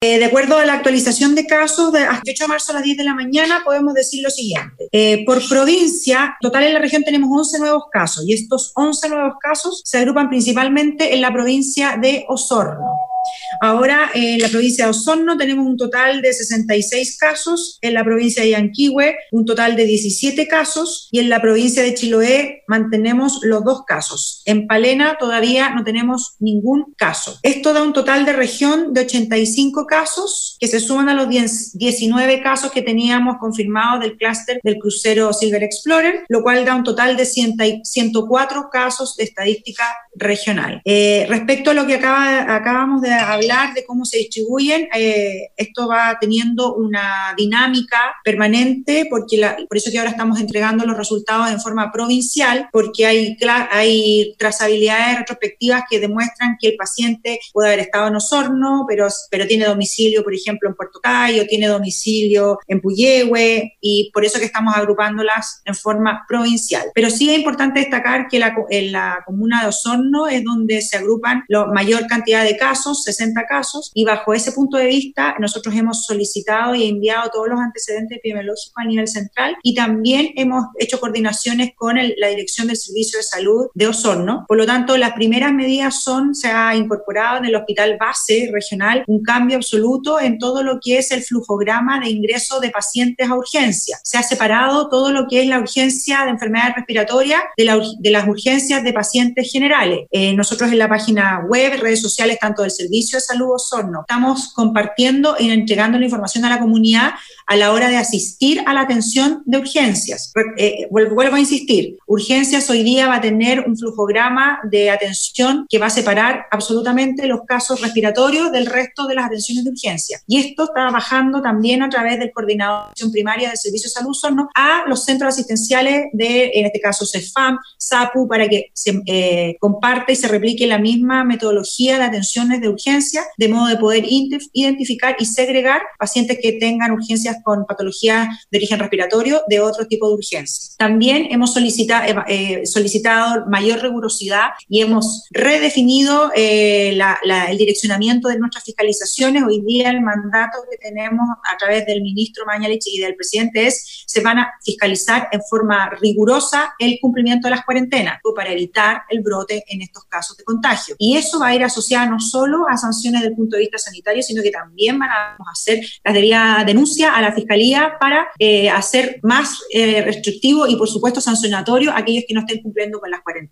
Eh, de acuerdo a la actualización de casos, de hasta 8 de marzo a las 10 de la mañana, podemos decir lo siguiente. Eh, por provincia, total en la región tenemos 11 nuevos casos y estos 11 nuevos casos se agrupan principalmente en la provincia de Osorno. Ahora en la provincia de Osorno tenemos un total de 66 casos, en la provincia de Yanquihue un total de 17 casos y en la provincia de Chiloé mantenemos los dos casos. En Palena todavía no tenemos ningún caso. Esto da un total de región de 85 casos que se suman a los 19 casos que teníamos confirmados del clúster del crucero Silver Explorer, lo cual da un total de 104 casos de estadística regional. Eh, respecto a lo que acaba, acabamos de hablar de cómo se distribuyen, eh, esto va teniendo una dinámica permanente, porque por eso que ahora estamos entregando los resultados en forma provincial, porque hay, hay trazabilidades retrospectivas que demuestran que el paciente puede haber estado en Osorno, pero, pero tiene domicilio, por ejemplo, en Puerto Cayo, tiene domicilio en Puyehue, y por eso que estamos agrupándolas en forma provincial. Pero sí es importante destacar que en la comuna de Osorno es donde se agrupan la mayor cantidad de casos, 60 casos, y bajo ese punto de vista nosotros hemos solicitado y enviado todos los antecedentes epidemiológicos a nivel central y también hemos hecho coordinaciones con la Dirección del Servicio de Salud de Osorno. Por lo tanto, las primeras medidas son, se ha incorporado en el hospital base regional un cambio absoluto en todo lo que es el flujograma de ingreso de pacientes a urgencia. Se ha separado todo lo que es la urgencia de enfermedades respiratorias de, de las urgencias de pacientes generales. Eh, nosotros en la página web, redes sociales, tanto del Servicio de Salud Osorno, estamos compartiendo y entregando la información a la comunidad a la hora de asistir a la atención de urgencias. Eh, vuelvo, a insistir, urgencias hoy día va a tener un flujograma de atención que va a separar absolutamente los casos respiratorios del resto de las atenciones de urgencia. Y esto está bajando también a través del coordinador de atención primaria del Servicio de Salud Osorno a los centros asistenciales de, en este caso, CEFAM, SAPU, para que se eh, comparte y se replique la misma metodología de atenciones de urgencia, de modo de poder identificar y segregar pacientes que tengan urgencias con patologías de origen respiratorio de otro tipo de urgencias. También hemos solicitado, eh, solicitado mayor rigurosidad y hemos redefinido eh, el direccionamiento de nuestras fiscalizaciones. Hoy día el mandato que tenemos a través del ministro Mañalich y del presidente es se van a fiscalizar en forma rigurosa el cumplimiento de las cuarentenas para evitar el brote en estos casos de contagio. Y eso va a ir asociado no solo a sanciones desde el punto de vista sanitario, sino que también van a hacer la debida denuncia a la Fiscalía para eh, hacer más eh, restrictivo y, por supuesto, sancionatorio a aquellos que no estén cumpliendo con las cuarentenas.